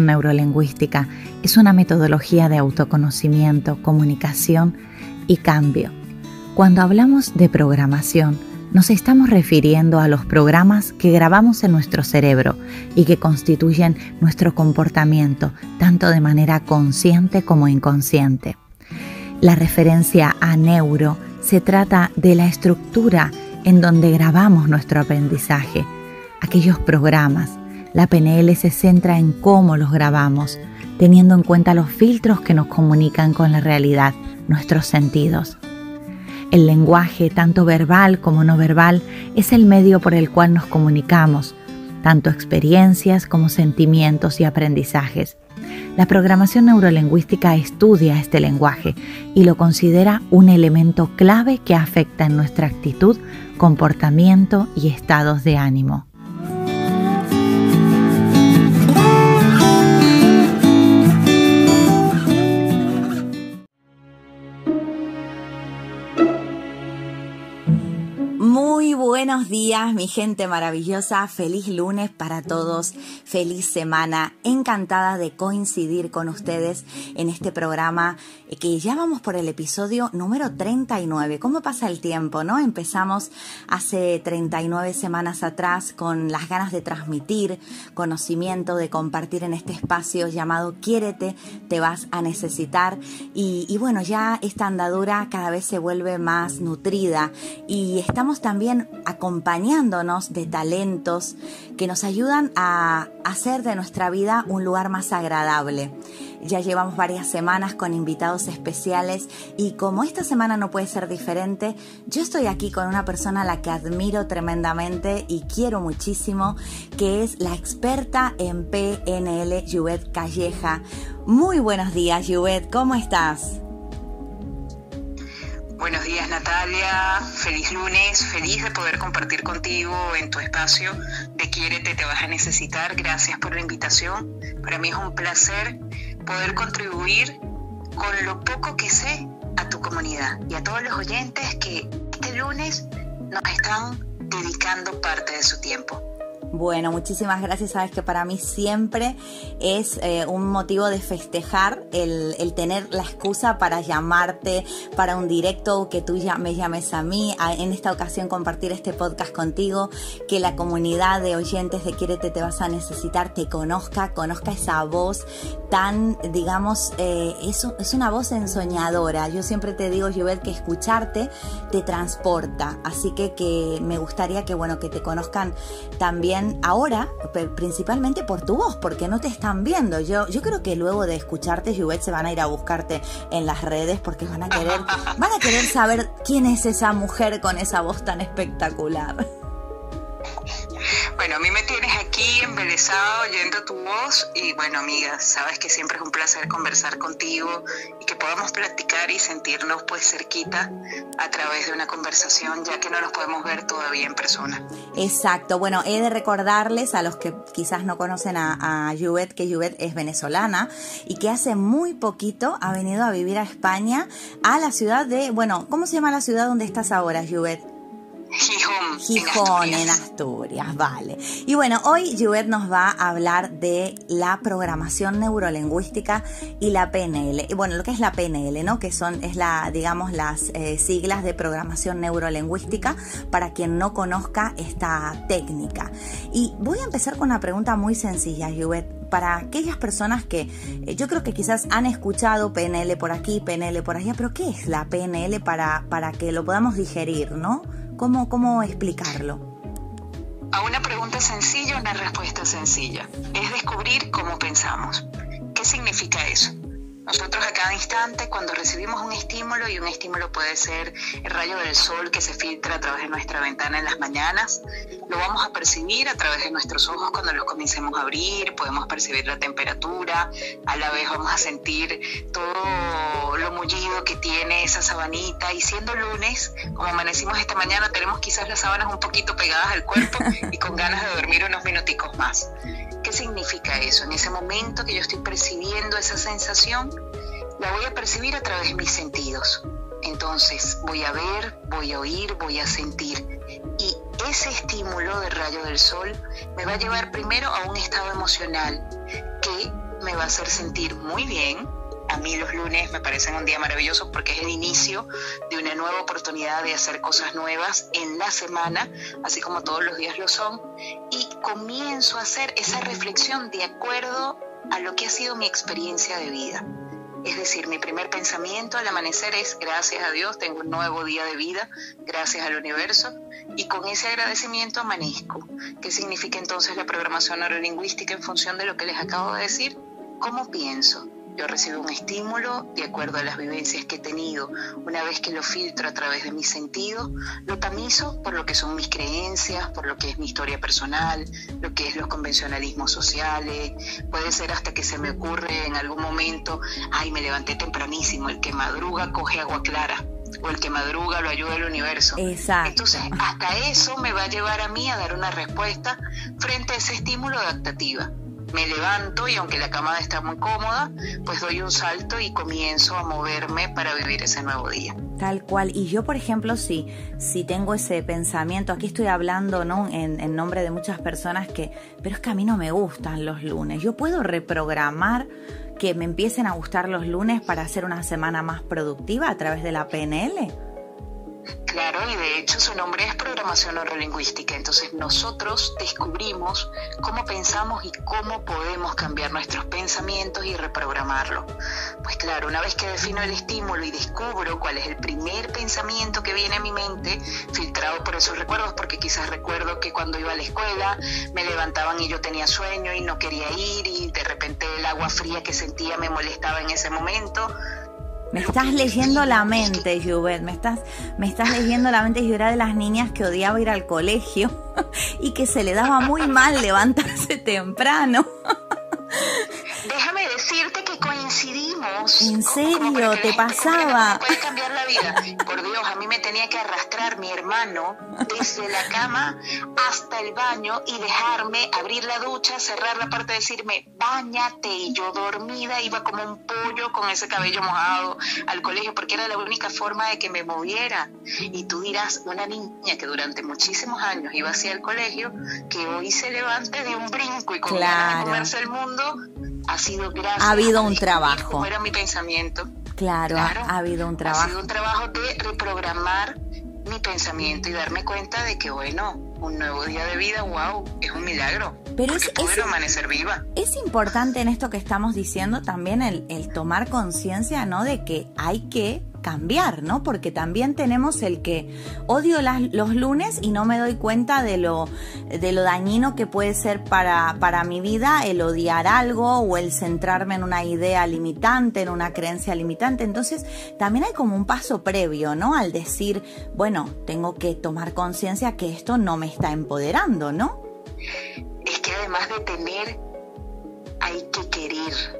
Neurolingüística es una metodología de autoconocimiento, comunicación y cambio. Cuando hablamos de programación, nos estamos refiriendo a los programas que grabamos en nuestro cerebro y que constituyen nuestro comportamiento, tanto de manera consciente como inconsciente. La referencia a neuro se trata de la estructura en donde grabamos nuestro aprendizaje, aquellos programas, la PNL se centra en cómo los grabamos, teniendo en cuenta los filtros que nos comunican con la realidad, nuestros sentidos. El lenguaje, tanto verbal como no verbal, es el medio por el cual nos comunicamos, tanto experiencias como sentimientos y aprendizajes. La programación neurolingüística estudia este lenguaje y lo considera un elemento clave que afecta en nuestra actitud, comportamiento y estados de ánimo. Buenos días, mi gente maravillosa. Feliz lunes para todos. Feliz semana. Encantada de coincidir con ustedes en este programa eh, que ya vamos por el episodio número 39. ¿Cómo pasa el tiempo, no? Empezamos hace 39 semanas atrás con las ganas de transmitir conocimiento, de compartir en este espacio llamado Quiérete, te vas a necesitar. Y, y bueno, ya esta andadura cada vez se vuelve más nutrida y estamos también acompañándonos de talentos que nos ayudan a hacer de nuestra vida un lugar más agradable. Ya llevamos varias semanas con invitados especiales y como esta semana no puede ser diferente, yo estoy aquí con una persona a la que admiro tremendamente y quiero muchísimo, que es la experta en PNL, Juvet Calleja. Muy buenos días, Juvet, ¿cómo estás? Buenos días Natalia, feliz lunes, feliz de poder compartir contigo en tu espacio de Quiérete, te vas a necesitar. Gracias por la invitación. Para mí es un placer poder contribuir con lo poco que sé a tu comunidad y a todos los oyentes que este lunes nos están dedicando parte de su tiempo. Bueno, muchísimas gracias. Sabes que para mí siempre es eh, un motivo de festejar el, tener la excusa para llamarte para un directo, que tú ya me llames a mí, en esta ocasión compartir este podcast contigo, que la comunidad de oyentes de Quiérete te vas a necesitar te conozca, conozca esa voz tan, digamos, eh, es, una voz ensoñadora. Yo siempre te digo, Jovet, que escucharte te transporta. Así que, que me gustaría que, bueno, que te conozcan también ahora, principalmente por tu voz, porque no te están viendo. Yo, yo creo que luego de escucharte, Juvet, se van a ir a buscarte en las redes porque van a querer, van a querer saber quién es esa mujer con esa voz tan espectacular. Bueno, a mí me tienes aquí embelesado oyendo tu voz y bueno, amiga, sabes que siempre es un placer conversar contigo y que podamos platicar y sentirnos pues cerquita a través de una conversación, ya que no nos podemos ver todavía en persona. Exacto, bueno, he de recordarles a los que quizás no conocen a, a que Juvet es venezolana y que hace muy poquito ha venido a vivir a España, a la ciudad de, bueno, ¿cómo se llama la ciudad donde estás ahora, Juvet? Gijón, Gijón, en Asturias. vale. Y bueno, hoy Juvet nos va a hablar de la programación neurolingüística y la PNL. Y bueno, lo que es la PNL, ¿no? Que son, es la, digamos, las eh, siglas de programación neurolingüística para quien no conozca esta técnica. Y voy a empezar con una pregunta muy sencilla, Juvet para aquellas personas que eh, yo creo que quizás han escuchado PNL por aquí, PNL por allá, pero ¿qué es la PNL para, para que lo podamos digerir, ¿no? ¿Cómo, cómo explicarlo? A una pregunta sencilla, una respuesta sencilla. Es descubrir cómo pensamos. ¿Qué significa eso? Nosotros a cada instante, cuando recibimos un estímulo, y un estímulo puede ser el rayo del sol que se filtra a través de nuestra ventana en las mañanas, lo vamos a percibir a través de nuestros ojos cuando los comencemos a abrir, podemos percibir la temperatura, a la vez vamos a sentir todo lo mullido que tiene esa sabanita, y siendo lunes, como amanecimos esta mañana, tenemos quizás las sábanas un poquito pegadas al cuerpo y con ganas de dormir unos minuticos más. ¿Qué significa eso? En ese momento que yo estoy percibiendo esa sensación, la voy a percibir a través de mis sentidos. Entonces voy a ver, voy a oír, voy a sentir. Y ese estímulo del rayo del sol me va a llevar primero a un estado emocional que me va a hacer sentir muy bien, a mí los lunes me parecen un día maravilloso porque es el inicio de una nueva oportunidad de hacer cosas nuevas en la semana, así como todos los días lo son, y comienzo a hacer esa reflexión de acuerdo a lo que ha sido mi experiencia de vida. Es decir, mi primer pensamiento al amanecer es gracias a Dios, tengo un nuevo día de vida, gracias al universo, y con ese agradecimiento amanezco. ¿Qué significa entonces la programación neurolingüística en función de lo que les acabo de decir? ¿Cómo pienso? Yo recibo un estímulo de acuerdo a las vivencias que he tenido. Una vez que lo filtro a través de mis sentidos, lo tamizo por lo que son mis creencias, por lo que es mi historia personal, lo que es los convencionalismos sociales. Puede ser hasta que se me ocurre en algún momento, ay, me levanté tempranísimo, el que madruga coge agua clara o el que madruga lo ayuda el universo. Exacto. Entonces, hasta eso me va a llevar a mí a dar una respuesta frente a ese estímulo adaptativa me levanto y aunque la cama está muy cómoda, pues doy un salto y comienzo a moverme para vivir ese nuevo día. Tal cual. Y yo, por ejemplo, si, tengo ese pensamiento, aquí estoy hablando ¿no? En, en nombre de muchas personas que, pero es que a mí no me gustan los lunes. Yo puedo reprogramar que me empiecen a gustar los lunes para hacer una semana más productiva a través de la PNL. Claro, y de hecho su nombre es programación neurolingüística. Entonces nosotros descubrimos cómo pensamos y cómo podemos cambiar nuestros pensamientos y reprogramarlo. Pues claro, una vez que defino el estímulo y descubro cuál es el primer pensamiento que viene a mi mente, filtrado por esos recuerdos, porque quizás recuerdo que cuando iba a la escuela me levantaban y yo tenía sueño y no quería ir y de repente el agua fría que sentía me molestaba en ese momento me estás leyendo la mente, Juvet. Me estás, me estás leyendo la mente. Yo era de las niñas que odiaba ir al colegio y que se le daba muy mal levantarse temprano. Decirte que coincidimos. ¿En serio? ¿Te pasaba? Puede cambiar la vida. Por Dios, a mí me tenía que arrastrar mi hermano desde la cama hasta el baño y dejarme abrir la ducha, cerrar la puerta, decirme, bañate. Y yo dormida iba como un pollo con ese cabello mojado al colegio porque era la única forma de que me moviera. Y tú dirás, una niña que durante muchísimos años iba hacia el colegio, que hoy se levante de un brinco y con ganas de comerse el mundo, ha sido gracias. Ha habido un trabajo. era mi pensamiento. Claro, ha habido un trabajo. Ha sido un trabajo de reprogramar mi pensamiento y darme cuenta de que, bueno, un nuevo día de vida, wow, es un milagro. Pero es, es, amanecer viva. Es importante en esto que estamos diciendo también el, el tomar conciencia, ¿no? De que hay que cambiar, ¿no? Porque también tenemos el que odio los lunes y no me doy cuenta de lo, de lo dañino que puede ser para, para mi vida el odiar algo o el centrarme en una idea limitante, en una creencia limitante. Entonces, también hay como un paso previo, ¿no? Al decir, bueno, tengo que tomar conciencia que esto no me está empoderando, ¿no? Es que además de tener, hay que querer.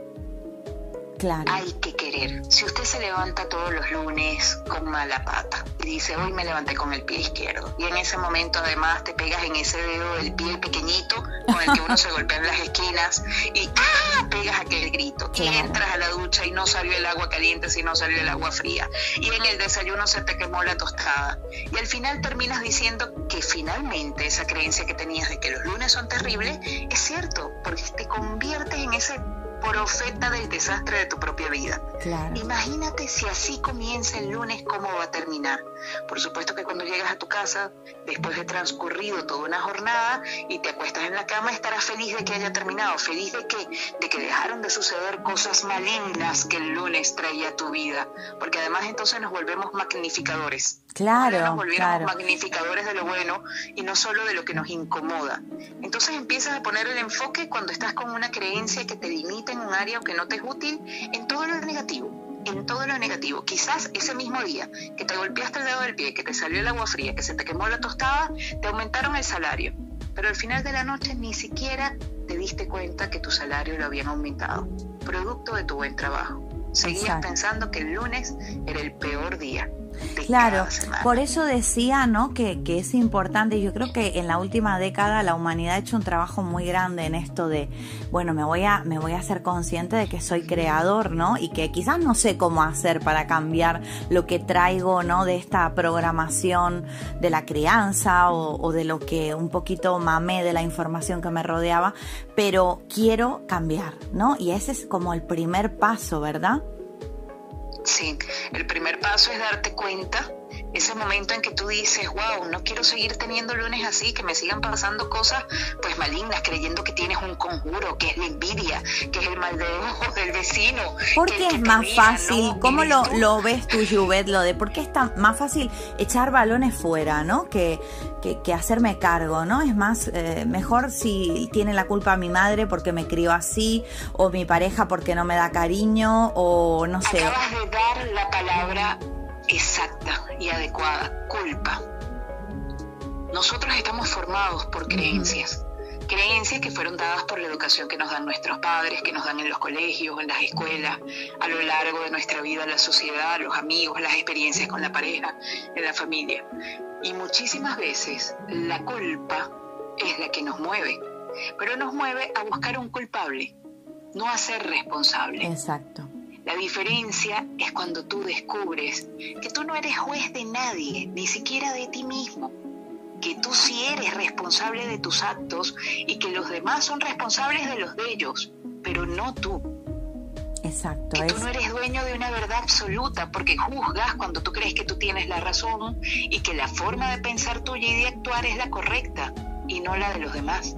Claro. Hay que querer. Si usted se levanta todos los lunes con mala pata y dice, hoy me levanté con el pie izquierdo, y en ese momento además te pegas en ese dedo del pie pequeñito con el que uno se golpea en las esquinas y ¡ah! pegas aquel grito, y entras a la ducha y no salió el agua caliente, sino salió el agua fría, y en el desayuno se te quemó la tostada, y al final terminas diciendo que finalmente esa creencia que tenías de que los lunes son terribles es cierto, porque te conviertes en ese profeta del desastre de tu propia vida. Imagínate si así comienza el lunes, ¿cómo va a terminar? Por supuesto que cuando llegas a tu casa, después de transcurrido toda una jornada y te acuestas en la cama, estarás feliz de que haya terminado, feliz de que, de que dejaron de suceder cosas malignas que el lunes traía a tu vida, porque además entonces nos volvemos magnificadores. Claro, nos volvemos magnificadores de lo bueno y no solo de lo que nos incomoda. Entonces empiezas a poner el enfoque cuando estás con una creencia que te limita en un área o que no te es útil en todo lo negativo en todo lo negativo. Quizás ese mismo día que te golpeaste el dedo del pie, que te salió el agua fría, que se te quemó la tostada, te aumentaron el salario. Pero al final de la noche ni siquiera te diste cuenta que tu salario lo habían aumentado, producto de tu buen trabajo. Seguías pensando que el lunes era el peor día. Claro, por eso decía, ¿no? Que, que, es importante. Yo creo que en la última década la humanidad ha hecho un trabajo muy grande en esto de, bueno, me voy a, me voy a hacer consciente de que soy creador, ¿no? Y que quizás no sé cómo hacer para cambiar lo que traigo, ¿no? De esta programación de la crianza o, o de lo que un poquito mamé de la información que me rodeaba, pero quiero cambiar, ¿no? Y ese es como el primer paso, ¿verdad? Sí, el primer paso es darte cuenta ese momento en que tú dices, wow, no quiero seguir teniendo lunes así, que me sigan pasando cosas pues malignas, creyendo que tienes un conjuro, que es la envidia, que es el mal de ojo del vecino. ¿Por qué es más fácil? ¿Cómo lo, lo, ves tú, Juvet, lo de por qué es más fácil echar balones fuera, ¿no? Que, que, hacerme cargo, ¿no? Es más, eh, mejor si tiene la culpa mi madre porque me crió así, o mi pareja porque no me da cariño, o no sé. Acabas de dar la palabra exacta y adecuada, culpa. Nosotros estamos formados por creencias, creencias que fueron dadas por la educación que nos dan nuestros padres, que nos dan en los colegios, en las escuelas, a lo largo de nuestra vida, la sociedad, los amigos, las experiencias con la pareja, en la familia. Y muchísimas veces la culpa es la que nos mueve, pero nos mueve a buscar un culpable, no a ser responsable. Exacto. La diferencia es cuando tú descubres que tú no eres juez de nadie, ni siquiera de ti mismo, que tú sí eres responsable de tus actos y que los demás son responsables de los de ellos, pero no tú. Exacto. Que tú no eres dueño de una verdad absoluta porque juzgas cuando tú crees que tú tienes la razón y que la forma de pensar tuya y de actuar es la correcta y no la de los demás.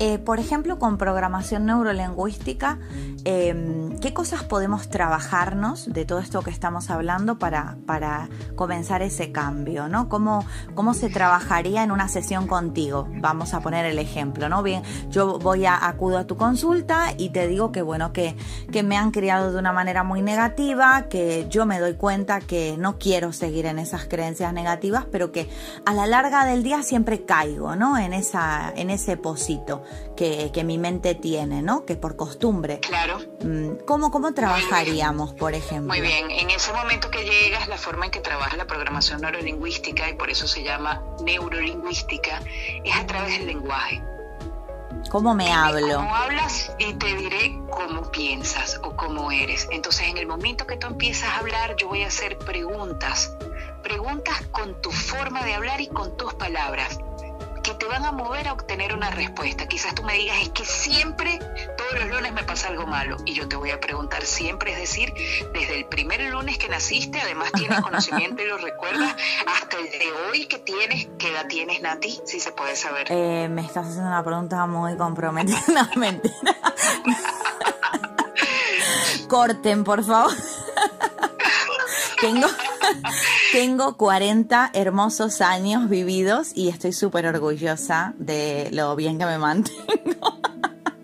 Eh, por ejemplo, con programación neurolingüística, em, ¿qué cosas podemos trabajarnos de todo esto que estamos hablando para, para comenzar ese cambio? ¿no? ¿Cómo, ¿Cómo se trabajaría en una sesión contigo? Vamos a poner el ejemplo, ¿no? Bien, yo voy a acudo a tu consulta y te digo que bueno, que, que me han criado de una manera muy negativa, que yo me doy cuenta que no quiero seguir en esas creencias negativas, pero que a la larga del día siempre caigo, ¿no? En esa, en ese posito que, mi mente tiene, ¿no? Que por costumbre. Claro. Mm, ¿Cómo, cómo trabajaríamos, por ejemplo? Muy bien, en ese momento que llegas, la forma en que trabaja la programación neurolingüística, y por eso se llama neurolingüística, es a través del lenguaje. ¿Cómo me hablo? Cómo hablas y te diré cómo piensas o cómo eres. Entonces, en el momento que tú empiezas a hablar, yo voy a hacer preguntas. Preguntas con tu forma de hablar y con tus palabras que te van a mover a obtener una respuesta. Quizás tú me digas, es que siempre, todos los lunes me pasa algo malo. Y yo te voy a preguntar siempre, es decir, desde el primer lunes que naciste, además tienes conocimiento y lo recuerdas, hasta el de hoy que tienes, ¿qué edad tienes, Nati? Si se puede saber. Eh, me estás haciendo una pregunta muy comprometida. No, mentira. Corten, por favor. Tengo, tengo 40 hermosos años vividos y estoy súper orgullosa de lo bien que me mantengo.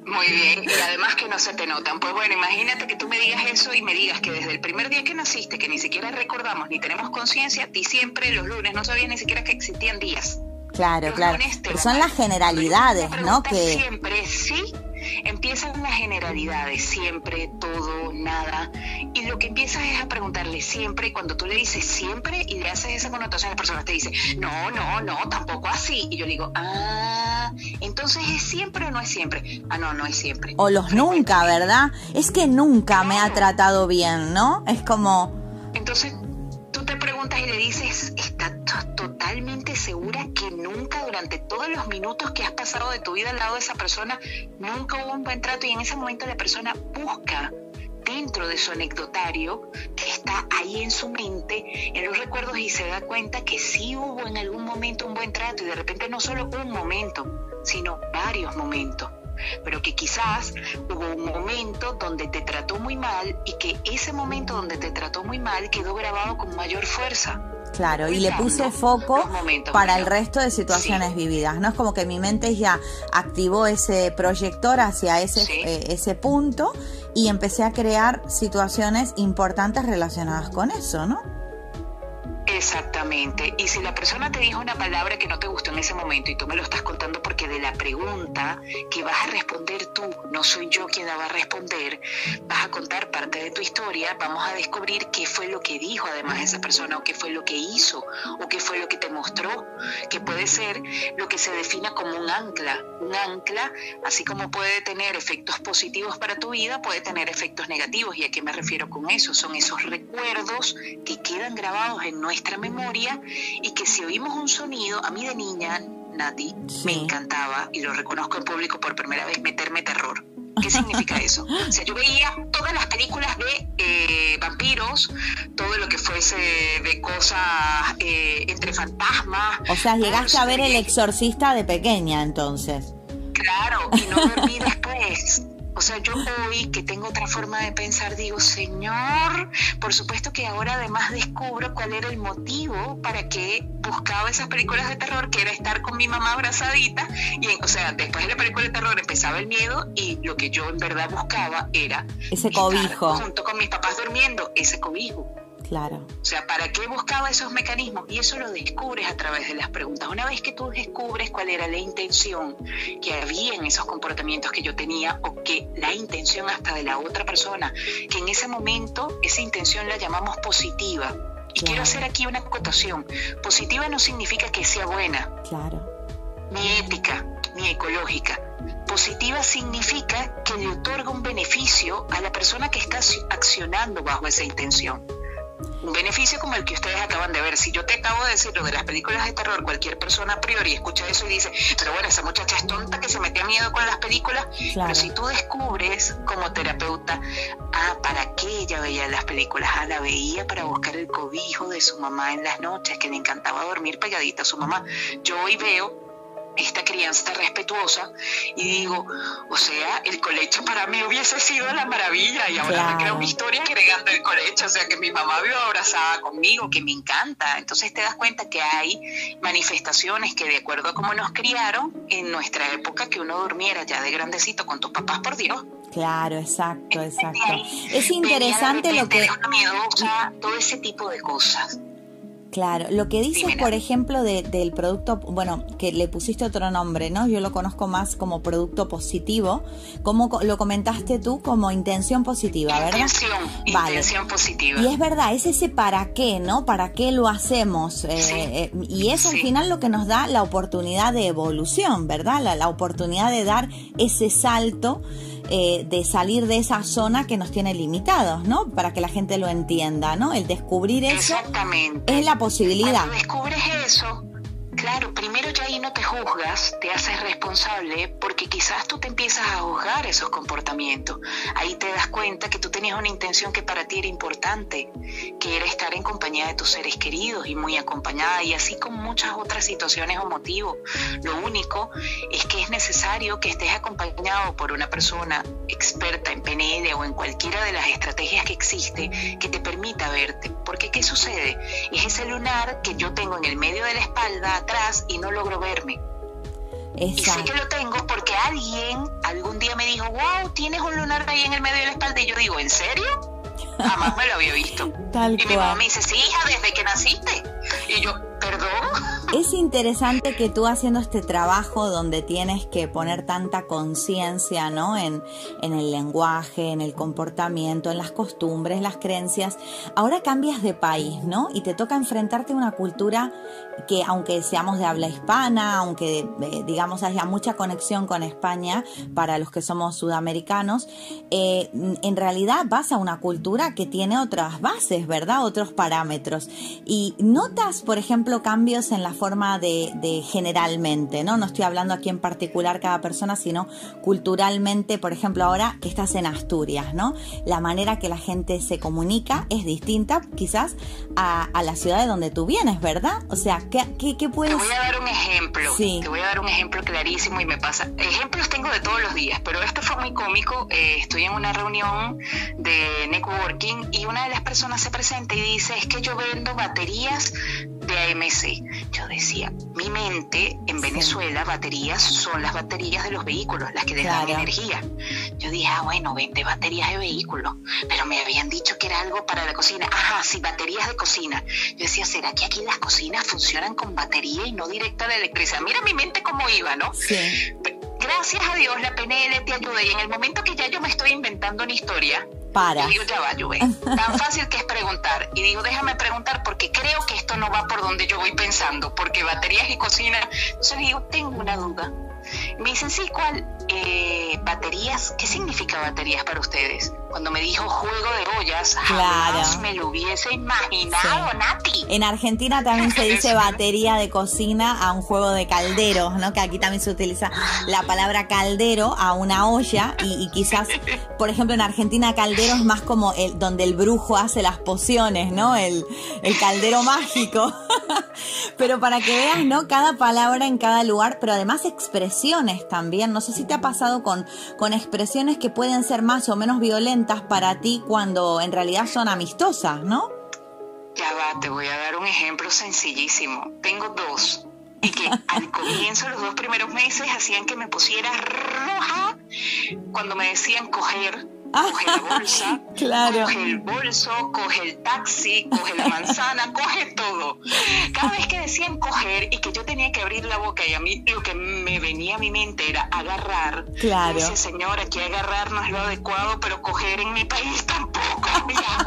Muy bien, y además que no se te notan. Pues bueno, imagínate que tú me digas eso y me digas que desde el primer día que naciste, que ni siquiera recordamos ni tenemos conciencia, ti siempre los lunes no sabías ni siquiera que existían días. Claro, claro. son las generalidades, ¿no? Que siempre sí empiezan las generalidades, siempre, todo, nada, y lo que empiezas es a preguntarle siempre, y cuando tú le dices siempre y le haces esa connotación, las personas te dicen, no, no, no, tampoco así, y yo le digo, ah, entonces es siempre o no es siempre, ah, no, no es siempre. O los nunca, ¿verdad? Es que nunca me ha tratado bien, ¿no? Es como... Entonces tú te preguntas y le dices, ¿está totalmente segura que nunca durante todos los minutos que has pasado de tu vida al lado de esa persona, nunca hubo un buen trato y en ese momento la persona busca dentro de su anecdotario que está ahí en su mente, en los recuerdos y se da cuenta que sí hubo en algún momento un buen trato y de repente no solo un momento, sino varios momentos pero que quizás hubo un momento donde te trató muy mal y que ese momento donde te trató muy mal quedó grabado con mayor fuerza. Claro, y le puse foco para el resto de situaciones vividas. No es como que mi mente ya activó ese proyector hacia ese, eh, ese punto y empecé a crear situaciones importantes relacionadas con eso, ¿no? Exactamente. Y si la persona te dijo una palabra que no te gustó en ese momento y tú me lo estás contando porque de la pregunta que vas a responder tú, no soy yo quien la va a responder, vas a contar parte de tu historia, vamos a descubrir qué fue lo que dijo además esa persona o qué fue lo que hizo o qué fue lo que te mostró, que puede ser lo que se defina como un ancla. Un ancla, así como puede tener efectos positivos para tu vida, puede tener efectos negativos. ¿Y a qué me refiero con eso? Son esos recuerdos que quedan grabados en nuestra memoria y que si oímos un sonido, a mí de niña, Nati, me encantaba, y lo reconozco en público por primera vez, meterme terror. ¿Qué significa eso? O sea, yo veía todas las películas de eh, vampiros, todo lo que fuese de cosas eh, entre fantasmas. O sea, llegaste a ver El Exorcista de pequeña entonces. Claro, y no dormí después. O sea, yo hoy que tengo otra forma de pensar, digo, Señor, por supuesto que ahora además descubro cuál era el motivo para que buscaba esas películas de terror, que era estar con mi mamá abrazadita. Y, o sea, después de la película de terror empezaba el miedo y lo que yo en verdad buscaba era ese cobijo. junto con mis papás durmiendo, ese cobijo. Claro. O sea, ¿para qué buscaba esos mecanismos? Y eso lo descubres a través de las preguntas. Una vez que tú descubres cuál era la intención que había en esos comportamientos que yo tenía o que la intención hasta de la otra persona, que en ese momento esa intención la llamamos positiva. Y quiero hacer aquí una acotación. Positiva no significa que sea buena. Claro. Ni ética, ni ecológica. Positiva significa que le otorga un beneficio a la persona que está accionando bajo esa intención un beneficio como el que ustedes acaban de ver. Si yo te acabo de decir lo de las películas de terror, cualquier persona a priori escucha eso y dice, pero bueno, esa muchacha es tonta que se metía miedo con las películas. Pero si tú descubres como terapeuta, ah, ¿para qué ella veía las películas? Ah, la veía para buscar el cobijo de su mamá en las noches, que le encantaba dormir pegadita a su mamá. Yo hoy veo esta crianza respetuosa y digo, o sea, el colecho para mí hubiese sido la maravilla y ahora me creo una historia agregando el colecho, o sea, que mi mamá vive abrazada conmigo, que me encanta. Entonces te das cuenta que hay manifestaciones que de acuerdo a cómo nos criaron en nuestra época, que uno durmiera ya de grandecito con tus papás, por Dios. Claro, exacto, exacto. Es interesante lo que... todo ese tipo de cosas. Claro, lo que dices, por ejemplo, del producto, bueno, que le pusiste otro nombre, ¿no? Yo lo conozco más como producto positivo. ¿Cómo lo comentaste tú como intención positiva, verdad? Intención, intención positiva. Y es verdad, es ese para qué, ¿no? ¿Para qué lo hacemos? Eh, eh, y es al final lo que nos da la oportunidad de evolución, ¿verdad? La, la oportunidad de dar ese salto eh, de salir de esa zona que nos tiene limitados, ¿no? Para que la gente lo entienda, ¿no? El descubrir eso es la posibilidad. Cuando descubres eso, Claro, primero ya ahí no te juzgas, te haces responsable porque quizás tú te empiezas a juzgar esos comportamientos. Ahí te das cuenta que tú tenías una intención que para ti era importante, que era estar en compañía de tus seres queridos y muy acompañada y así con muchas otras situaciones o motivos. Lo único es que es necesario que estés acompañado por una persona experta en PNL o en cualquiera de las estrategias que existe que te permita verte. Porque ¿qué sucede? Es ese lunar que yo tengo en el medio de la espalda y no logro verme. Y sé que lo tengo porque alguien algún día me dijo, wow, tienes un lunar ahí en el medio de la espalda. Y yo digo, ¿en serio? Jamás me lo había visto. y mi mamá me dice, sí, hija, desde que naciste. Y yo, perdón. Es interesante que tú haciendo este trabajo donde tienes que poner tanta conciencia, ¿no? En, en el lenguaje, en el comportamiento, en las costumbres, las creencias. Ahora cambias de país, ¿no? Y te toca enfrentarte a una cultura que aunque seamos de habla hispana, aunque eh, digamos haya mucha conexión con España para los que somos sudamericanos, eh, en realidad vas a una cultura que tiene otras bases, ¿verdad? Otros parámetros. Y notas, por ejemplo, cambios en la forma de, de generalmente, ¿no? No estoy hablando aquí en particular cada persona, sino culturalmente, por ejemplo, ahora que estás en Asturias, ¿no? La manera que la gente se comunica es distinta quizás a, a la ciudad de donde tú vienes, ¿verdad? O sea, ¿qué, qué, puedes...? Te voy a dar un ejemplo. Sí. Te voy a dar un ejemplo clarísimo y me pasa. Ejemplos tengo de todos los días, pero este fue muy cómico. Eh, estoy en una reunión de networking y una de las personas se presenta y dice, es que yo vendo baterías de AMC. Yo decía, mi mente en Venezuela, baterías son las baterías de los vehículos, las que les dan energía. Yo dije, ah, bueno, vende baterías de vehículos, pero me habían dicho que era algo para la cocina. Ajá, sí, baterías de cocina. Yo decía, ¿será que aquí las cocinas funcionan con batería y no directa de electricidad? Mira mi mente cómo iba, ¿no? Sí. Gracias a Dios la PNL te ayuda y en el momento que ya yo me estoy inventando una historia, para. Y digo, ya va, Juve. Tan fácil que es preguntar. Y digo, déjame preguntar porque creo que esto no va por donde yo voy pensando, porque baterías y cocina. Entonces digo, tengo una duda. Me dicen, sí, ¿cuál? Eh, baterías. ¿Qué significa baterías para ustedes? Cuando me dijo juego de ollas, jamás me lo hubiese imaginado, Nati. En Argentina también se dice batería de cocina a un juego de calderos, ¿no? Que aquí también se utiliza la palabra caldero a una olla y, quizás, por ejemplo, en Argentina caldero es más como el donde el brujo hace las pociones, ¿no? El, el caldero mágico. pero para que veas, ¿no? Cada palabra en cada lugar, pero además expresiones también. No sé si te ha pasado con, con expresiones que pueden ser más o menos violentas para ti cuando en realidad son amistosas, ¿no? Ya va, te voy a dar un ejemplo sencillísimo. Tengo dos. Y que al comienzo, los dos primeros meses, hacían que me pusiera roja cuando me decían coger coge la bolsa, claro. coge el bolso, coge el taxi, coge la manzana, coge todo. Cada vez que decían coger y que yo tenía que abrir la boca y a mí lo que me venía a mi mente era agarrar. Claro. Dice, señora, aquí agarrar no es lo adecuado, pero coger en mi país tampoco,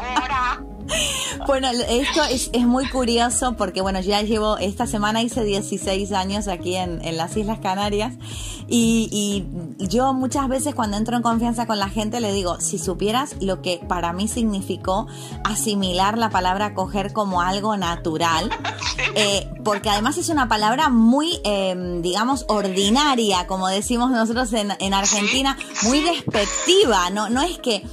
ahora. Bueno, esto es, muy curioso porque, bueno, ya llevo, esta semana hice 16 años aquí en, las Islas Canarias y, yo muchas veces cuando entro en confianza con la gente le digo, si supieras lo que para mí significó asimilar la palabra coger como algo natural, eh, porque además es una palabra muy, em, digamos, ordinaria, como decimos nosotros en, en Argentina, muy despectiva, no, no es que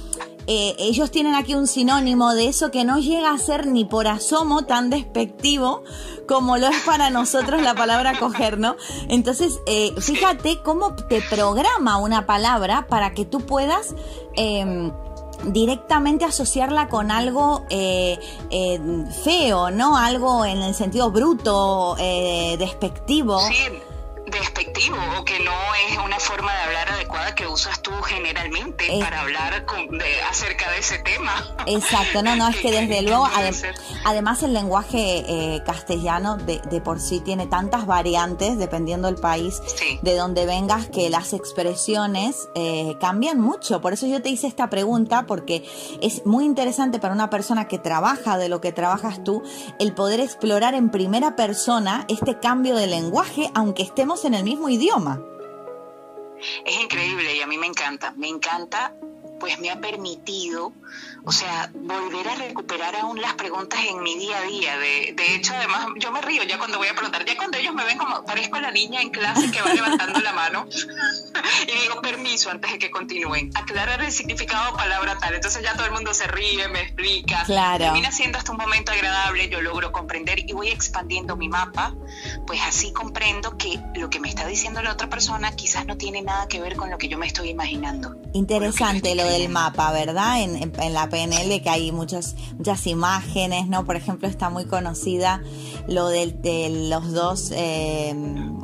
eh, ellos tienen aquí un sinónimo de eso que no llega a ser ni por asomo tan despectivo como lo es para nosotros la palabra coger, ¿no? Entonces, eh, fíjate cómo te programa una palabra para que tú puedas... Em, directamente asociarla con algo eh, feo, ¿no? Algo en el sentido bruto, despectivo despectivo o que no es una forma de hablar adecuada que usas tú generalmente para hablar acerca de ese tema. Exacto, no, no, es que desde luego, además el lenguaje eh, castellano de, de, por sí tiene tantas variantes, dependiendo del país de donde vengas, que las expresiones eh, cambian mucho. Por eso yo te hice esta pregunta, porque es muy interesante para una persona que trabaja de lo que trabajas tú, el poder explorar en primera persona este cambio de lenguaje, aunque estemos en el mismo idioma. Es increíble y a mí me encanta, me encanta, pues me ha permitido o sea, volver a recuperar aún las preguntas en mi día a día. De, de hecho, además, yo me río ya cuando voy a preguntar, ya cuando ellos me ven como parezco la niña en clase que va levantando la mano y digo permiso antes de que continúen, aclarar el significado de palabra tal. Entonces ya todo el mundo se ríe, me explica. Claro. Termina siendo hasta un momento agradable, yo logro comprender y voy expandiendo mi mapa, pues así comprendo que lo que me está diciendo la otra persona quizás no tiene nada que ver con lo que yo me estoy imaginando. Interesante lo, del mapa, ¿verdad? En, la PNL que hay muchas, muchas imágenes, ¿no? Por ejemplo, está muy conocida lo de, los dos eh,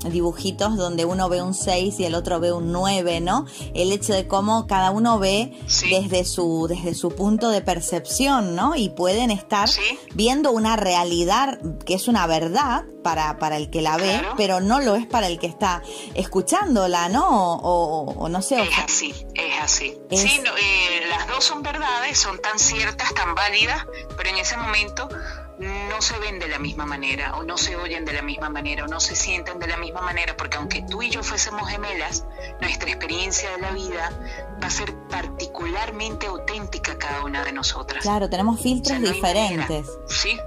dibujitos donde uno ve un 6 y el otro ve un 9, ¿no? El hecho de cómo cada uno ve desde, su, desde su punto de percepción, ¿no? Y pueden estar viendo una realidad que es una verdad para, para el que la ve, pero no lo es para el que está escuchándola, ¿no? O, no sé. Es así, es así. Sí, eh, las dos son verdades, son tan ciertas, tan válidas, pero en ese momento no se ven de la misma manera o no se oyen de la misma manera o no se sienten de la misma manera porque aunque tú y yo fuésemos gemelas, nuestra experiencia de la vida va a ser particularmente auténtica cada una de nosotras. Claro, tenemos filtros diferentes. Sí,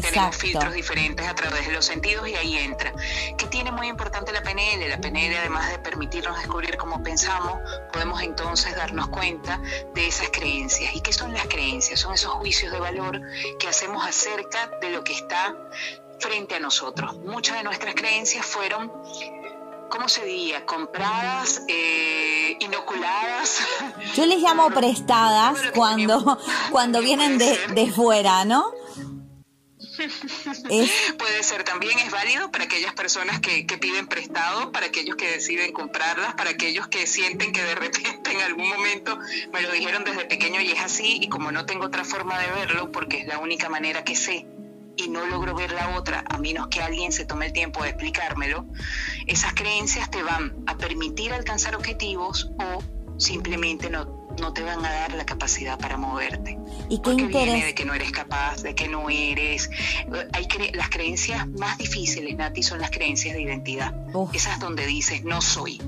tenemos filtros diferentes a través de los sentidos y ahí entra. ¿Qué tiene muy importante la PNL? La PNL, además de permitirnos descubrir cómo pensamos, podemos entonces darnos cuenta de esas creencias. ¿Y qué son las creencias? Son esos juicios de valor que hacemos acerca de lo que está frente a nosotros. Muchas de nuestras creencias fueron ¿cómo se diría? Compradas, eh, inoculadas. Yo les llamo prestadas cuando, cuando vienen de, de fuera, ¿no? Puede ser también, es válido para aquellas personas que, que, piden prestado, para aquellos que deciden comprarlas, para aquellos que sienten que de repente en algún momento me lo dijeron desde pequeño y es así, y como no tengo otra forma de verlo, porque es la única manera que sé y no logro ver la otra, a menos que alguien se tome el tiempo de explicármelo, esas creencias te van a permitir alcanzar objetivos o simplemente no no te van a dar la capacidad para moverte. ¿Y qué interés? de que no eres capaz, de que no eres. Hay las creencias más difíciles, Nati, son las creencias de identidad. Esas donde dices, no soy.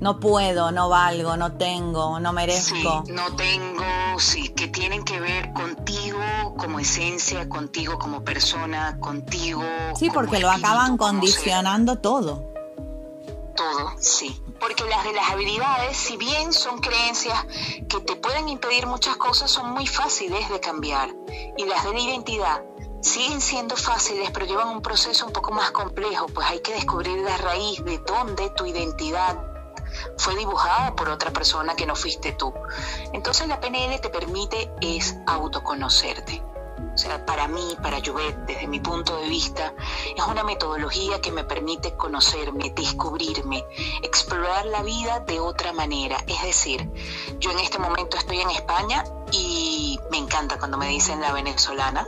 No puedo, no valgo, no tengo, no merezco. Sí, no tengo, sí, que tienen que ver contigo como esencia, contigo como persona, contigo. Sí, porque lo acaban condicionando todo. Todo, sí porque las de las habilidades, si bien son creencias que te pueden impedir muchas cosas, son muy fáciles de cambiar. Y las de la identidad siguen siendo fáciles, pero llevan un proceso un poco más complejo, pues hay que descubrir la raíz de dónde tu identidad fue dibujada por otra persona que no fuiste tú. Entonces la PNL te permite es autoconocerte. O sea, para mí, para Juvet, desde mi punto de vista, es una metodología que me permite conocerme, descubrirme, explorar la vida de otra manera. Es decir, yo en este momento estoy en España y me encanta cuando me dicen la venezolana.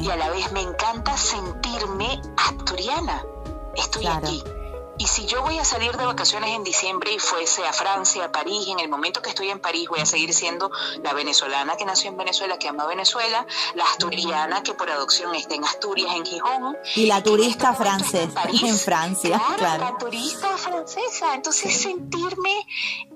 Y a la vez me encanta sentirme asturiana. Estoy aquí y si yo voy a salir de vacaciones en diciembre y fuese a Francia, a París, en el momento que estoy en París voy a seguir siendo la venezolana que nació en Venezuela, que ama Venezuela, la asturiana que por adopción está en Asturias, en Gijón. Y la turista este francesa en, Francia, claro, La turista francesa. Entonces sentirme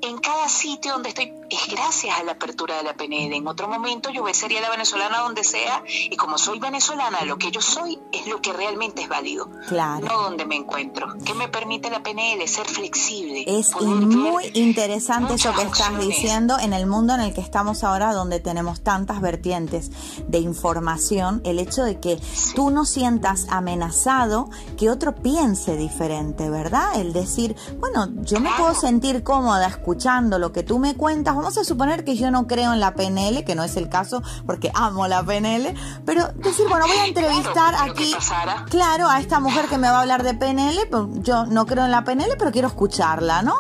en cada sitio donde estoy es gracias a la apertura de la PNL. En otro momento yo sería la venezolana donde sea y como soy venezolana, lo que yo soy es lo que realmente es válido. Claro. No donde me encuentro. ¿Qué me permite la PNL, ser flexible. Es muy interesante eso que estás diciendo en el mundo en el que estamos ahora, donde tenemos tantas vertientes de información, el hecho de que tú no sientas amenazado que otro piense diferente, ¿verdad? El decir, bueno, yo me puedo sentir cómoda escuchando lo que tú me cuentas, vamos a suponer que yo no creo en la PNL, que no es el caso porque amo la PNL, pero decir, bueno, voy a entrevistar aquí, claro, a esta mujer que me va a hablar de PNL, pues yo no creo en la PNL, pero quiero escucharla, ¿no?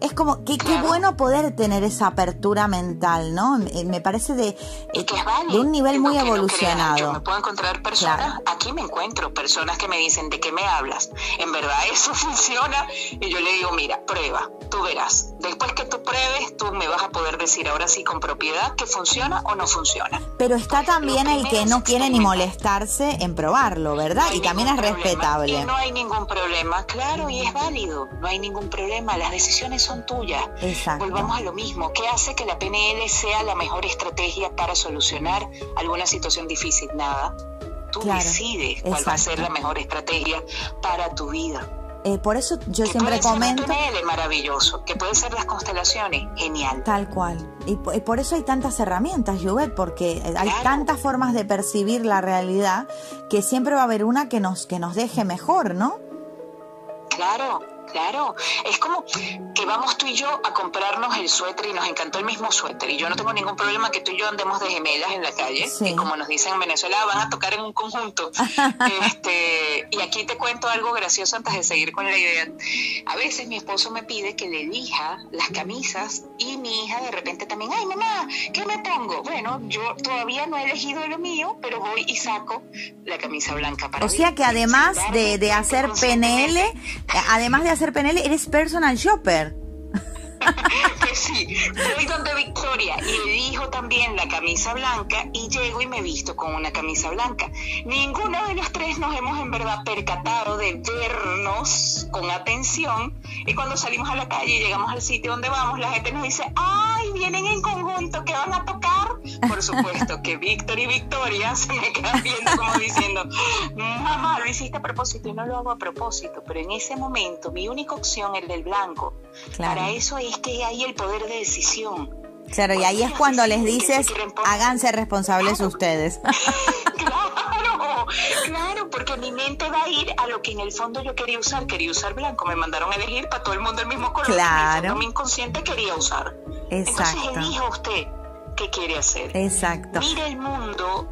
Es como que qué bueno poder tener esa apertura mental, ¿no? Me parece de, eh, de un nivel muy evolucionado. yo me puedo encontrar personas, aquí me encuentro personas que me dicen, ¿de qué me hablas? En verdad eso funciona y yo le digo, mira, prueba, tú verás. Después que tú pruebes, tú me vas a poder decir ahora sí con propiedad que funciona o no funciona. Pero está también el que no quiere ni molestarse en probarlo, ¿verdad? y también es respetable. no hay ningún problema, claro, y es válido, no hay ningún problema, las decisiones son tuyas. Volvamos a lo mismo, ¿qué hace que la PNL sea la mejor estrategia para solucionar alguna situación difícil? Nada. Tú decides cuál va a ser la mejor estrategia para tu vida. Eh, por eso yo siempre comento. PNL maravilloso, que puede ser las constelaciones, genial. Tal cual. Y, por eso hay tantas herramientas, Juvet, porque hay tantas formas de percibir la realidad que siempre va a haber una que nos, que nos deje mejor, ¿no? Claro, Claro, es como que vamos tú y yo a comprarnos el suéter y nos encantó el mismo suéter y yo no tengo ningún problema que tú y yo andemos de gemelas en la calle y como nos dicen en Venezuela van a tocar en un conjunto. este, y aquí te cuento algo gracioso antes de seguir con la idea. A veces mi esposo me pide que le elija las camisas y mi hija de repente también, ay mamá, ¿qué me pongo? Bueno, yo todavía no he elegido lo mío, pero voy y saco la camisa blanca para O sea que además de, de hacer PNL, además de hacer PNL, eres personal shopper. pues sí, voy donde Victoria y elijo también la camisa blanca y llego y me visto con una camisa blanca. Ninguno de los tres nos hemos en verdad percatado de vernos con atención y cuando salimos a la calle y llegamos al sitio donde vamos, la gente nos dice, ¡ay, vienen en conjunto, que van a tocar! Por supuesto que Víctor y Victoria se me quedan viendo como diciendo, mamá, lo hiciste a propósito y no lo hago a propósito, pero en ese momento mi única opción, el del blanco, para eso es que hay el poder de decisión. Claro, y ahí es cuando les dices, háganse responsables ustedes. claro, claro, porque mi mente va a ir a lo que en el fondo yo quería usar. Quería usar blanco, me mandaron a elegir para todo el mundo el mismo color. Claro. Mi inconsciente quería usar. Exacto. Entonces elija usted qué quiere hacer. Exacto. Mire el mundo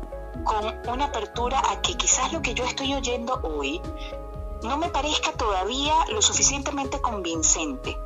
con una apertura a que quizás lo que yo estoy oyendo hoy no me parezca todavía lo suficientemente convincente.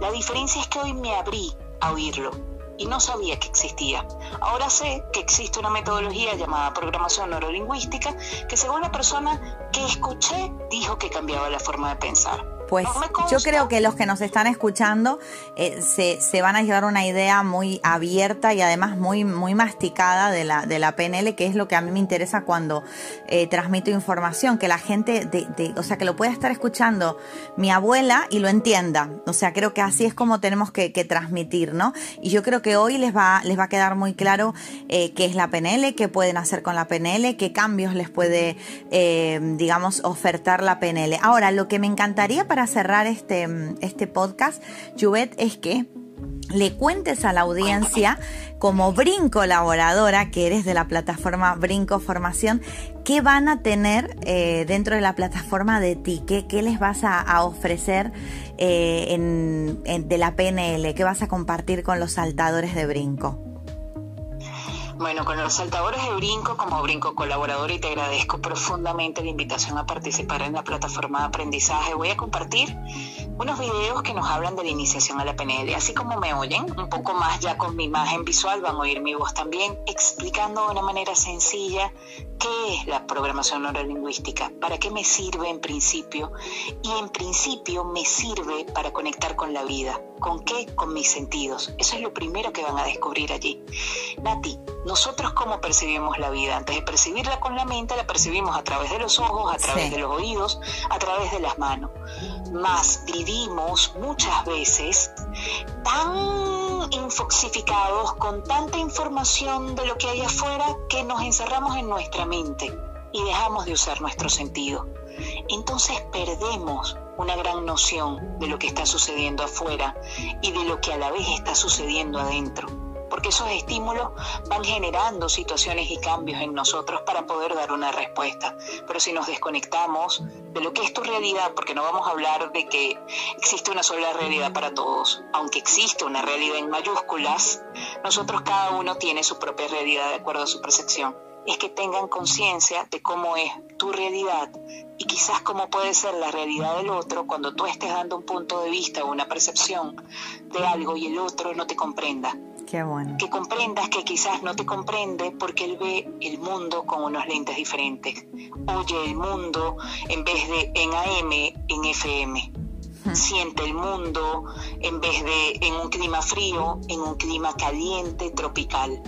La diferencia es que hoy me abrí a oírlo y no sabía que existía. Ahora sé que existe una metodología llamada programación neurolingüística que según la persona que escuché dijo que cambiaba la forma de pensar pues yo creo que los que nos están escuchando eh, se, van a llevar una idea muy abierta y además muy, muy masticada de la, de la PNL, que es lo que a mí me interesa cuando eh, transmito información, que la gente, de, o sea, que lo pueda estar escuchando mi abuela y lo entienda. O sea, creo que así es como tenemos que, transmitir, ¿no? Y yo creo que hoy les va, les va a quedar muy claro eh, qué es la PNL, qué pueden hacer con la PNL, qué cambios les puede, digamos, ofertar la PNL. Ahora, lo que me encantaría para cerrar este, este podcast, Juvet, es que le cuentes a la audiencia, como Brinco colaboradora que eres de la plataforma Brinco Formación, qué van a tener eh, dentro de la plataforma de ti, qué, qué les vas a, ofrecer eh, en, de la PNL, qué vas a compartir con los saltadores de Brinco. Bueno, con los saltadores de Brinco como Brinco colaborador y te agradezco profundamente la invitación a participar en la plataforma de aprendizaje. Voy a compartir unos videos que nos hablan de la iniciación a la PNL, así como me oyen, un poco más ya con mi imagen visual, van a oír mi voz también, explicando de una manera sencilla qué es la programación neurolingüística, para qué me sirve en principio y en principio me sirve para conectar con la vida. ¿Con qué? Con mis sentidos. Eso es lo primero que van a descubrir allí. Nati, nosotros cómo percibimos la vida. Antes de percibirla con la mente, la percibimos a través de los ojos, a través de los oídos, a través de las manos. Más vivimos muchas veces tan infoxificados con tanta información de lo que hay afuera que nos encerramos en nuestra mente y dejamos de usar nuestro sentido. Entonces perdemos una gran noción de lo que está sucediendo afuera y de lo que a la vez está sucediendo adentro porque esos estímulos van generando situaciones y cambios en nosotros para poder dar una respuesta. Pero si nos desconectamos de lo que es tu realidad, porque no vamos a hablar de que existe una sola realidad para todos, aunque existe una realidad en mayúsculas, nosotros cada uno tiene su propia realidad de acuerdo a su percepción es que tengan conciencia de cómo es tu realidad y quizás cómo puede ser la realidad del otro cuando tú estés dando un punto de vista o una percepción de algo y el otro no te comprenda. Qué bueno. Que comprendas que quizás no te comprende porque él ve el mundo con unos lentes diferentes. Oye el mundo en vez de en AM, en FM. Siente el mundo en vez de en un clima frío, en un clima caliente, tropical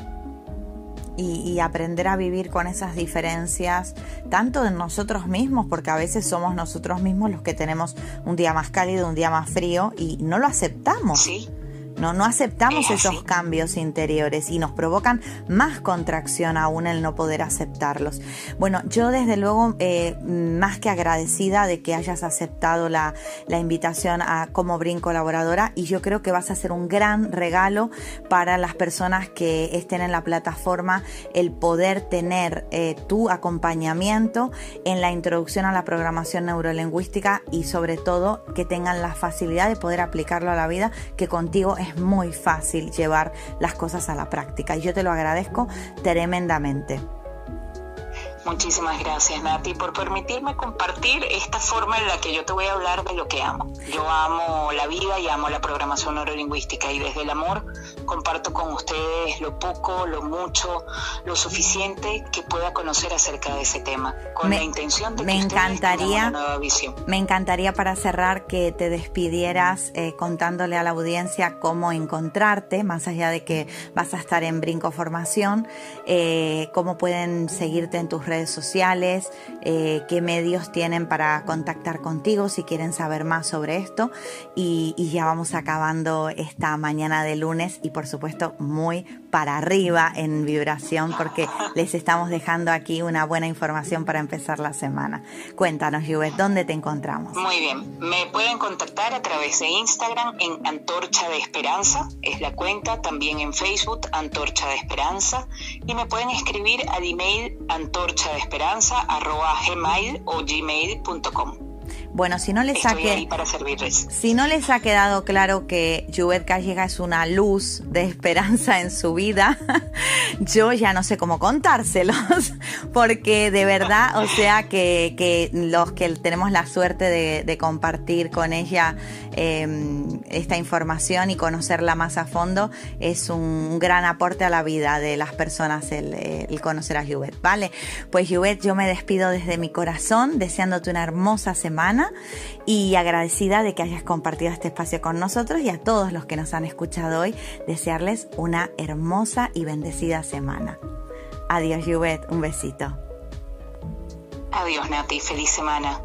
y, aprender a vivir con esas diferencias, tanto de nosotros mismos, porque a veces somos nosotros mismos los que tenemos un día más cálido, un día más frío y no lo aceptamos. No, no aceptamos esos cambios interiores y nos provocan más contracción aún el no poder aceptarlos. Bueno, yo desde luego eh, más que agradecida de que hayas aceptado la, invitación a como Brin colaboradora y yo creo que vas a ser un gran regalo para las personas que estén en la plataforma el poder tener eh, tu acompañamiento en la introducción a la programación neurolingüística y sobre todo que tengan la facilidad de poder aplicarlo a la vida que contigo es muy fácil llevar las cosas a la práctica y yo te lo agradezco tremendamente. Muchísimas gracias, Nati, por permitirme compartir esta forma en la que yo te voy a hablar de lo que amo. Yo amo la vida y amo la programación neurolingüística y desde el amor comparto con ustedes lo poco, lo mucho, lo suficiente que pueda conocer acerca de ese tema, con la intención de que me encantaría, una nueva visión. Me encantaría para cerrar que te despidieras eh, contándole a la audiencia cómo encontrarte, más allá de que vas a estar en Brinco Formación, eh, cómo pueden seguirte en tus redes redes sociales, eh, qué medios tienen para contactar contigo si quieren saber más sobre esto. Y, ya vamos acabando esta mañana de lunes y por supuesto muy para arriba en vibración porque les estamos dejando aquí una buena información para empezar la semana. Cuéntanos, Juvet, ¿dónde te encontramos? Muy bien, me pueden contactar a través de Instagram en Antorcha de Esperanza, es la cuenta, también en Facebook Antorcha de Esperanza y me pueden escribir al email antorcha de esperanza arroba gmail o gmail.com. Bueno, si no les ha para Si no les ha quedado claro que Juvet Calleja es una luz de esperanza en su vida, yo ya no sé cómo contárselos, porque de verdad, o sea, que, los que tenemos la suerte de, compartir con ella em, esta información y conocerla más a fondo, es un gran aporte a la vida de las personas el, el conocer a Juvet, ¿vale? Pues Juvet, yo me despido desde mi corazón, deseándote una hermosa semana y agradecida de que hayas compartido este espacio con nosotros y a todos los que nos han escuchado hoy, desearles una hermosa y bendecida semana. Adiós, Juvet, un besito. Adiós, Nati, feliz semana.